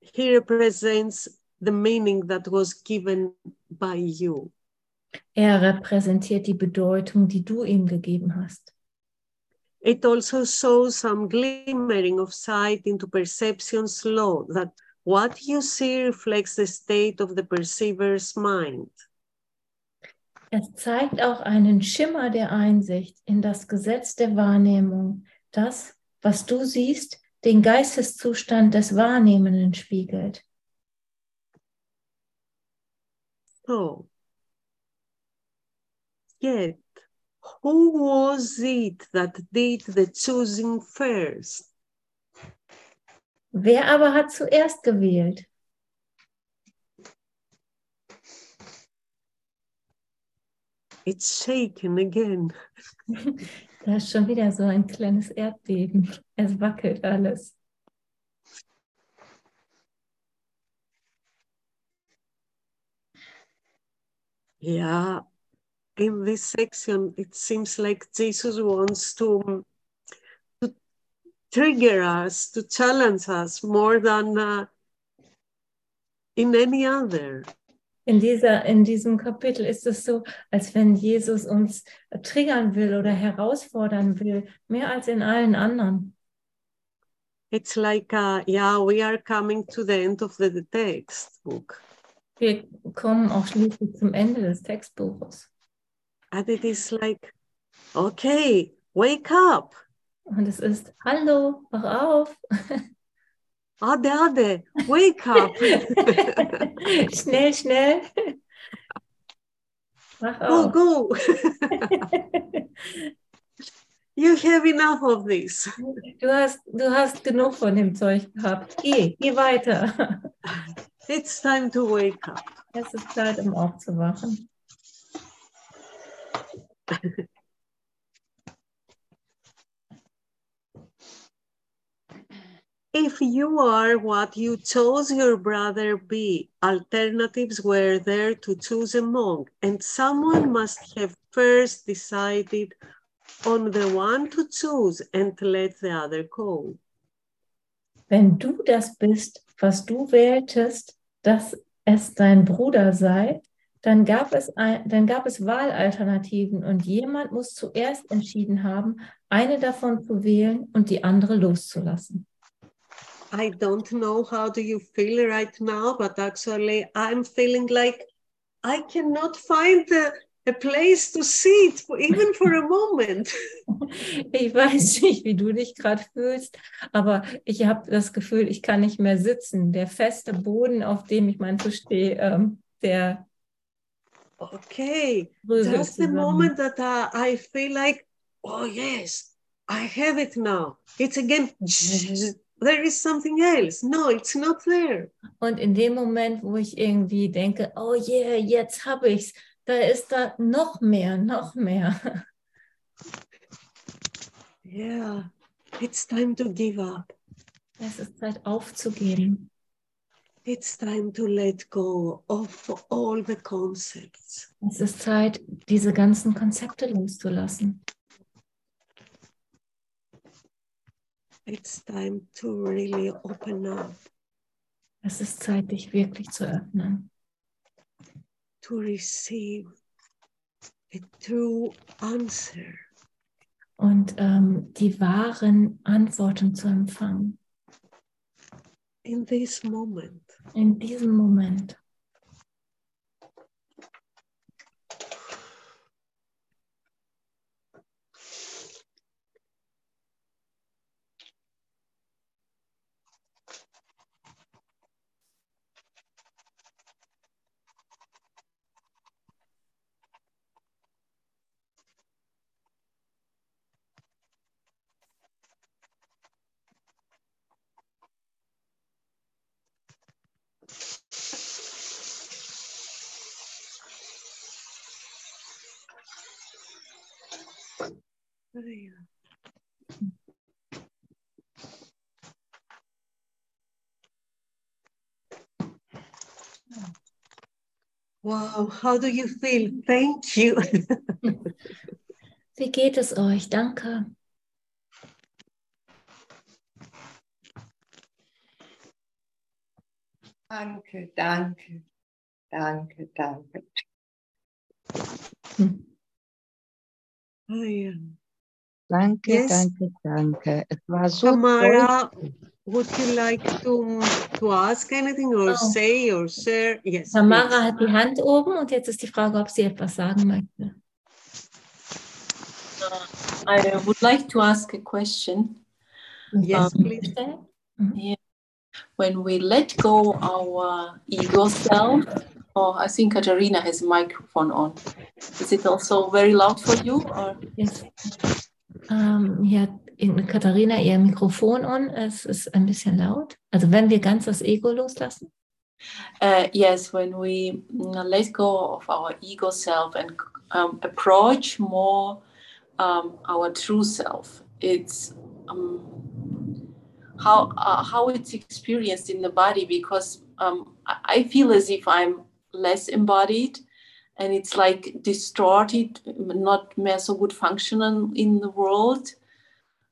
he represents the meaning that was given by you Er repräsentiert die Bedeutung, die du ihm gegeben hast. it also shows some glimmering of sight into perception's law that what you see reflects the state of the perceiver's mind Es zeigt auch einen Schimmer der Einsicht in das Gesetz der Wahrnehmung, das, was du siehst, den Geisteszustand des Wahrnehmenden spiegelt. So, yet, who was it that did the choosing first? Wer aber hat zuerst gewählt? It's shaken again. Da ist schon wieder so ein kleines Erdbeben. Es wackelt alles. Yeah, in this section, it seems like Jesus wants to, to trigger us, to challenge us more than uh, in any other. In, dieser, in diesem Kapitel ist es so, als wenn Jesus uns triggern will oder herausfordern will, mehr als in allen anderen. It's like, uh, yeah, we are coming to the end of the textbook. Wir kommen auch schließlich zum Ende des Textbuches. And it is like, okay, wake up. Und es ist, hallo, wach auf. Ade, Ade, wake up. schnell, schnell. Wach go, auf. go. you have enough of this. Du hast, du hast genug von dem Zeug gehabt. Geh, geh weiter. It's time to wake up. Es ist Zeit, um aufzuwachen. If you are what you chose your brother be, alternatives were there to choose among, and someone must have first decided on the one to choose and let the other go. Wenn du das bist, was du wähltest, dass es dein Bruder sei, dann gab es, ein, dann gab es Wahlalternativen und jemand muss zuerst entschieden haben, eine davon zu wählen und die andere loszulassen. I don't know how do you feel right now, but actually I'm feeling like I cannot find a, a place to sit even for a moment. Ich weiß nicht, wie du dich gerade fühlst, aber ich habe das Gefühl, ich kann nicht mehr sitzen. Der feste Boden, auf dem ich manchmal stehe, ähm, der Okay, bröselt just the moment that uh, I feel like, oh yes, I have it now. It's again, there is something else. No, it's not there. Und in dem Moment, wo ich irgendwie denke, oh yeah, jetzt habe ich's, da ist da noch mehr, noch mehr. Yeah, it's time to give up. Es ist Zeit aufzugeben. It's time to let go of all the concepts. Es ist Zeit, diese ganzen Konzepte loszulassen. It's time to really open up, Es ist Zeit, dich wirklich zu öffnen. To receive a true answer. und ähm, die wahren Antworten zu empfangen in this moment. in diesem Moment. Wow, how do you feel? Thank you. Wie geht es euch? Danke. Danke, danke, danke, danke. Oh, yeah. Danke, Yes. danke, danke. Es war so toll. Tamara, would you like to, to ask anything or Oh. say or share? Yes. Tamara please. hat die Hand oben und jetzt ist die Frage, ob sie etwas sagen möchte. I would like to ask a question. Yes, Um, please. Stellen? When we let go our ego self, oh, I think Katarina has a microphone on. Is it also very loud for you? Or Yes. Ähm, hier Katharina ihr Mikrofon on. Es ist ein bisschen laut. Also wenn wir ganz das Ego loslassen. uh, yes, when we mm, let go of our ego self and um, approach more um, our true self, it's um, how uh, how it's experienced in the body because um, I feel as if I'm less embodied and it's like distorted, not more so good functional in the world.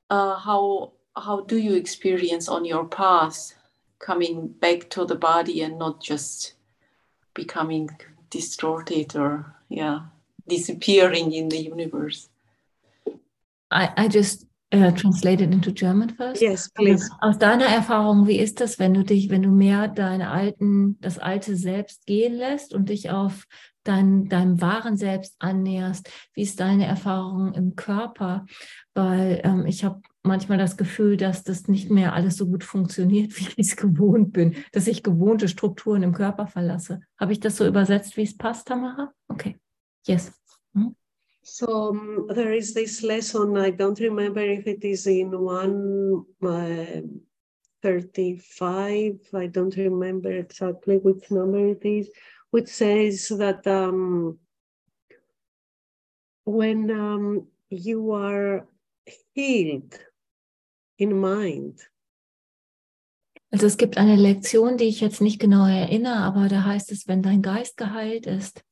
Uh, how how do you experience on your path coming back to the body and not just becoming distorted or yeah disappearing in the universe? I, I just uh, translated into German first. Yes, please. Aus deiner Erfahrung, wie ist das, wenn du dich, wenn du mehr deine alten, das alte Selbst gehen lässt und dich auf dein, deinem wahren Selbst annäherst? Wie ist deine Erfahrung im Körper? Weil ähm, ich habe manchmal das Gefühl, dass das nicht mehr alles so gut funktioniert, wie ich es gewohnt bin, dass ich gewohnte Strukturen im Körper verlasse. Habe ich das so übersetzt, wie es passt, Tamara? Okay. Yes. So um, there is this lesson. I don't remember if it is in 135, uh, I don't remember exactly which number it is, which says that um, when um, you are healed in mind, Also es gibt eine Lektion, die ich jetzt nicht genau erinnere, aber da heißt es, wenn dein Geist geheilt ist,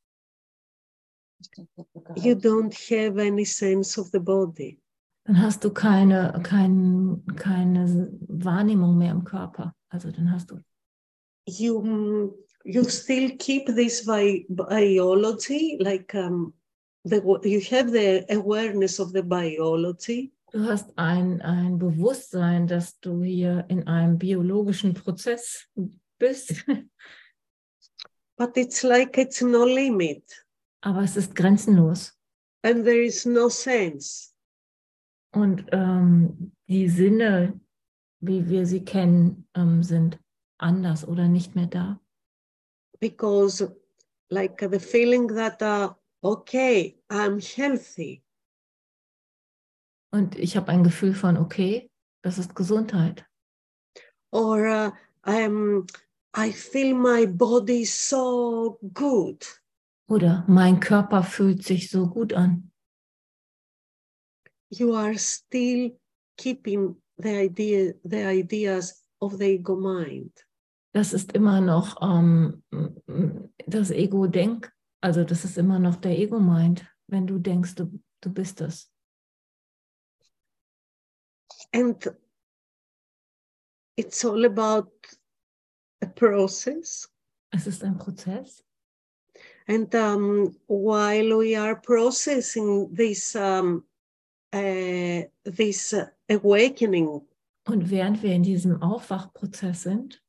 you don't have any sense of the body. dann hast du keine, kein, keine Wahrnehmung mehr im Körper. Also dann hast du, You you still keep this bi- biology, like um, the you have the awareness of the biology, du hast ein, ein Bewusstsein, dass du hier in einem biologischen Prozess bist, but it's like it's no limit aber es ist grenzenlos. and there is no sense. Und ähm, die Sinne, wie wir sie kennen, ähm, sind anders oder nicht mehr da. because like the feeling that uh, okay i'm healthy Und ich habe ein Gefühl von, okay, das ist Gesundheit. or uh, i'm i feel my body so good Oder mein Körper fühlt sich so gut an. you are still keeping the idea the ideas of the ego mind Das ist immer noch ähm, das Ego-Denk, also das ist immer noch der Ego-Mind, wenn du denkst, du, du bist das. and it's all about a process Es ist ein Prozess And um, while we are processing this um, uh, this awakening, Und während wir in diesem Aufwachprozess sind,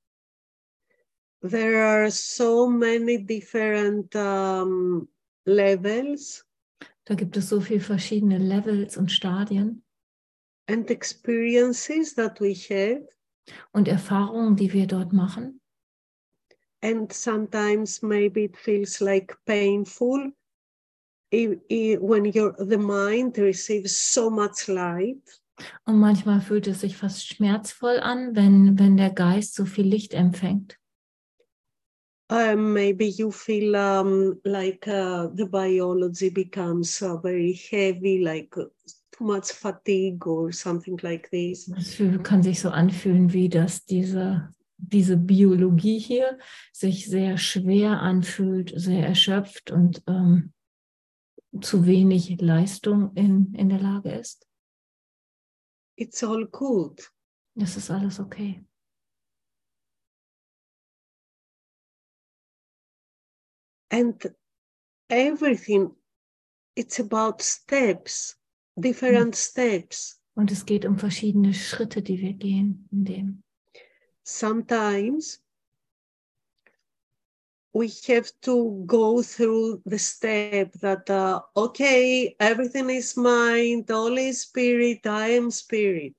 there are so many different um, levels da gibt es so viele verschiedene Levels und Stadien and experiences that we have. und Erfahrungen, die wir dort machen. And sometimes maybe it feels like painful i- i- when your the mind receives so much light. Und manchmal fühlt es sich fast schmerzvoll an, wenn, wenn der Geist so viel Licht empfängt. Um, maybe you feel um, like uh, the biology becomes uh, very heavy, like uh, too much fatigue or something like this. Es kann sich so anfühlen, wie dass diese, diese Biologie hier sich sehr schwer anfühlt, sehr erschöpft und ähm, zu wenig Leistung in, in der Lage ist. It's all good. Das ist alles okay. And everything, it's about steps, different steps. Und es geht um verschiedene Schritte, die wir gehen in dem. Sometimes we have to go through the step that uh, okay everything is mind holy spirit i am spirit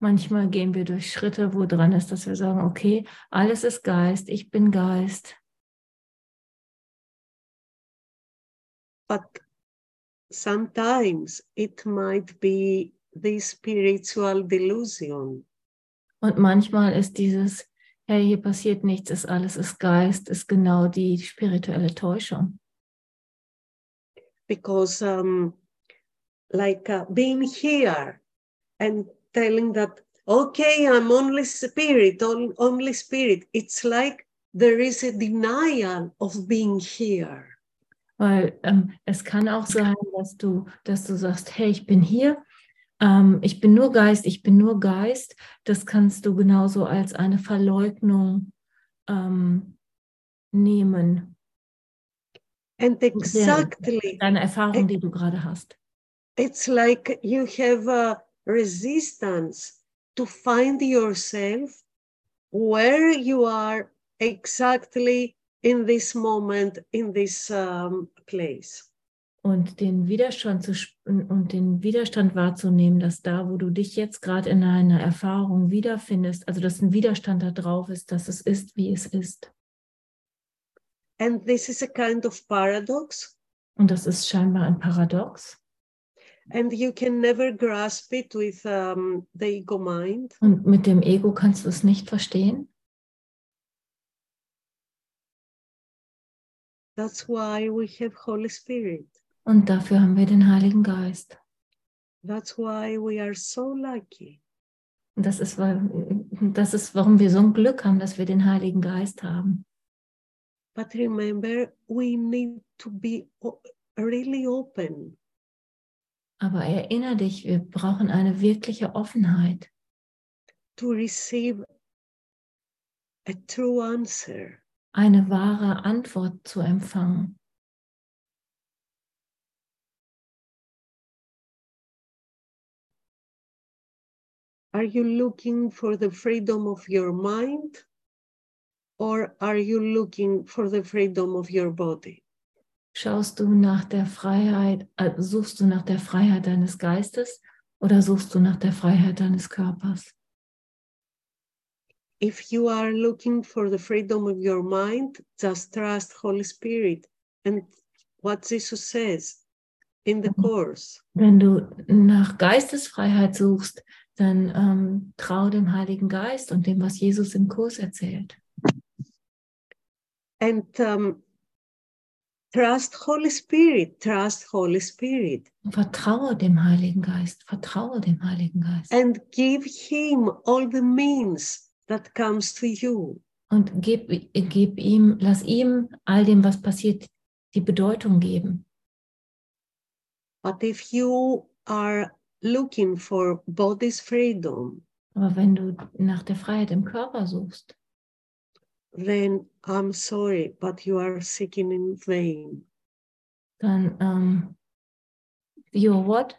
Manchmal gehen wir durch Schritte, wo dran ist, dass wir sagen, okay, alles ist Geist, ich bin Geist. but sometimes it might be the spiritual delusion Und manchmal ist dieses, hey, hier passiert nichts, ist alles ist Geist, ist genau die spirituelle Täuschung. because um, like uh, being here and telling that okay i'm only spirit on- only spirit it's like there is a denial of being here Weil ähm, es kann auch sein, dass du, dass du sagst, hey, ich bin hier, ähm, ich bin nur Geist, ich bin nur Geist. Das kannst du genauso als eine Verleugnung ähm, nehmen. and exactly Deine Erfahrung, die du gerade hast. it's like you have a resistance to find yourself where you are exactly in this moment in this um, place Und den Widerstand zu und den Widerstand wahrzunehmen, dass da, wo du dich jetzt gerade in einer Erfahrung wiederfindest, also dass ein Widerstand da drauf ist, dass es ist, wie es ist. and this is a kind of paradox Und das ist scheinbar ein Paradox. and you can never grasp it with um, the ego mind Und mit dem Ego kannst du es nicht verstehen. that's why we have holy spirit Und dafür haben wir den Heiligen Geist. that's why we are so lucky das ist, das ist, warum wir so ein Glück haben, dass wir den Heiligen Geist haben. but remember we need to be really open Aber erinnere dich, wir brauchen eine wirkliche Offenheit, to receive a true answer eine wahre Antwort zu empfangen. Are you looking for the freedom of your mind or are you looking for the freedom of your body? Schaust du nach der Freiheit, äh, suchst du nach der Freiheit deines Geistes oder suchst du nach der Freiheit deines Körpers? If you are looking for the freedom of your mind, just trust Holy Spirit and what Jesus says in the course. Wenn du nach Geistesfreiheit suchst, dann ähm, trau dem Heiligen Geist und dem, was Jesus im Kurs erzählt. And um, trust Holy Spirit, trust Holy Spirit Vertraue dem Heiligen Geist, vertraue dem Heiligen Geist. and give him all the means that comes to you. Und gib, gib ihm, lass ihm all dem, was passiert, die Bedeutung geben. But if you are looking for body's freedom, Aber wenn du nach der Freiheit im Körper suchst, then I'm sorry, but you are seeking in vain. Dann, ähm, you're what?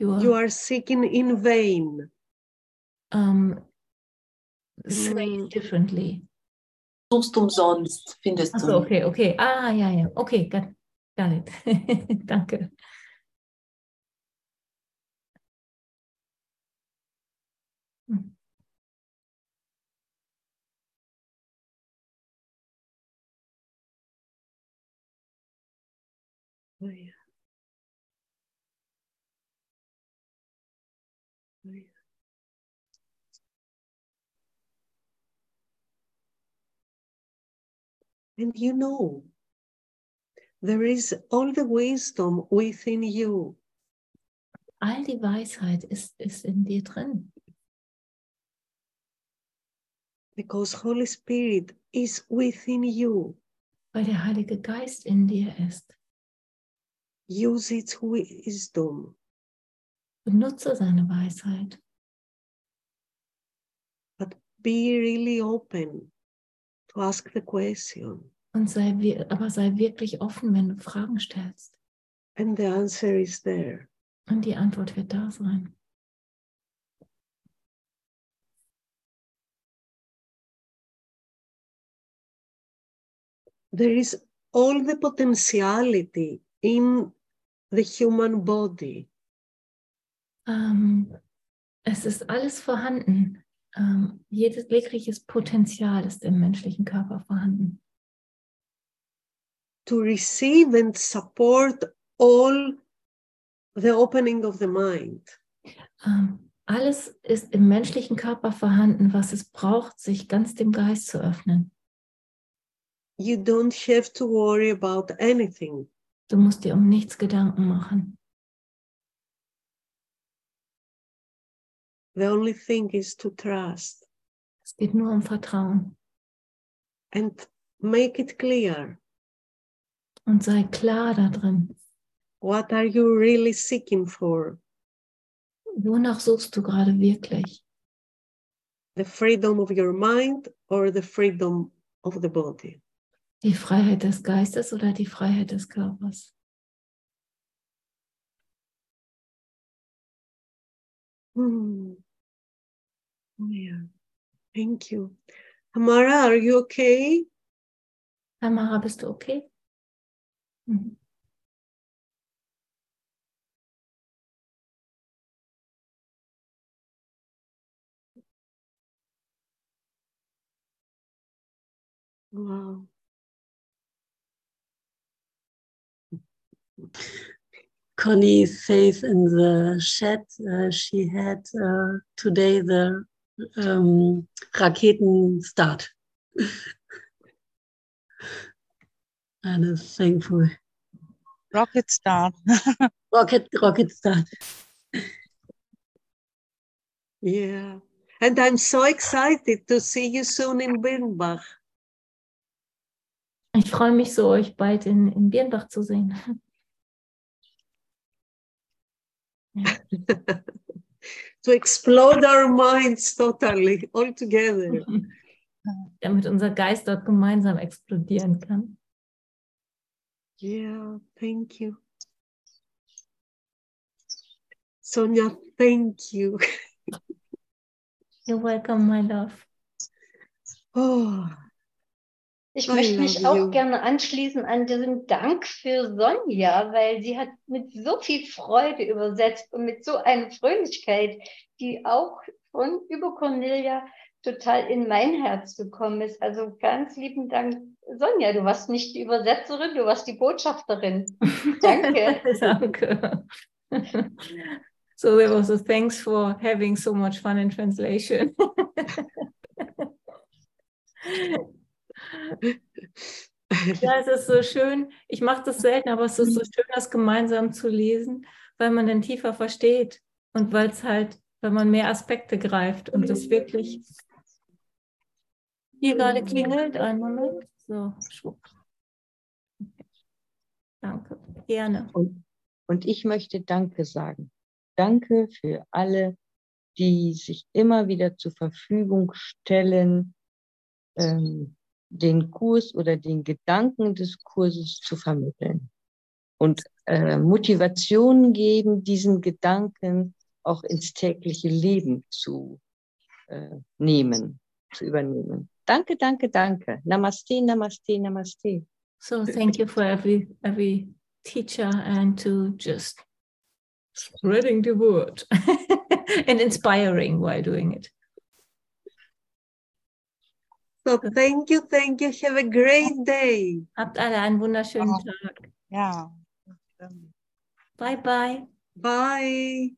You're, You are seeking in vain. ähm, say Mm. it differently. Suchst umsonst, findest Achso, du. okay, okay. Ah, ja, ja. Okay, got, got it. Danke. Oh, yeah. Oh. oh and you know, there is all the wisdom within you. All die Weisheit ist, ist in dir drin, because Holy Spirit is within you. weil der Heilige Geist in dir ist. Use its wisdom. Benutze seine Weisheit. but be really open to ask the question. Und sei, aber sei wirklich offen, wenn du Fragen stellst. And the answer is there. Und die Antwort wird da sein. There is all the potentiality in the human body. Ähm, es ist alles vorhanden. Ähm, jedes jegliches Potenzial ist im menschlichen Körper vorhanden. to receive and support all the opening of the mind. Ähm, alles ist im menschlichen Körper vorhanden, was es braucht, sich ganz dem Geist zu öffnen. You don't have to worry about anything. Du musst dir um nichts Gedanken machen. The only thing is to trust Es geht nur um Vertrauen. and make it clear. Und sei klar da drin. What are you really seeking for? Wonach suchst du gerade wirklich? The freedom of your mind or the freedom of the body? Die Freiheit des Geistes oder die Freiheit des Körpers? Oh, yeah. Thank you. Tamara, are you okay? Tamara, bist du okay? Mhm. Wow. Connie says in the chat uh, she had uh, today the um, Raketen start. and is thankful. Rocket start. Rocket, rocket start. Yeah. And I'm so excited to see you soon in Birnbach. Ich freue mich so, euch bald in, in Birnbach zu sehen. To explode our minds totally, all together. Damit unser Geist dort gemeinsam explodieren kann. Yeah, thank you. Sonia, thank you. You're welcome, my love. Oh, Ich möchte mich auch gerne anschließen an diesen Dank für Sonja, weil sie hat mit so viel Freude übersetzt und mit so einer Fröhlichkeit, die auch von über Cornelia total in mein Herz gekommen ist. Also ganz lieben Dank, Sonja. Du warst nicht die Übersetzerin, du warst die Botschafterin. Danke. Danke. So there was a thanks for having so much fun in translation. ja, es ist so schön. Ich mache das selten, aber es ist so schön, das gemeinsam zu lesen, weil man dann tiefer versteht und weil es halt, wenn man mehr Aspekte greift und das wirklich hier gerade klingelt. Einen Moment. So, schwupp. Danke, gerne. Und, und ich möchte Danke sagen. Danke für alle, die sich immer wieder zur Verfügung stellen, ähm, den Kurs oder den Gedanken des Kurses zu vermitteln und äh, Motivation geben, diesen Gedanken auch ins tägliche Leben zu äh, nehmen, zu übernehmen. Danke, danke, danke. Namaste, namaste, namaste. So thank you for every every teacher and to just spreading the word and inspiring while doing it. So thank you, thank you. Have a great day. Habt alle einen wunderschönen Tag. Ja. Bye bye. Bye.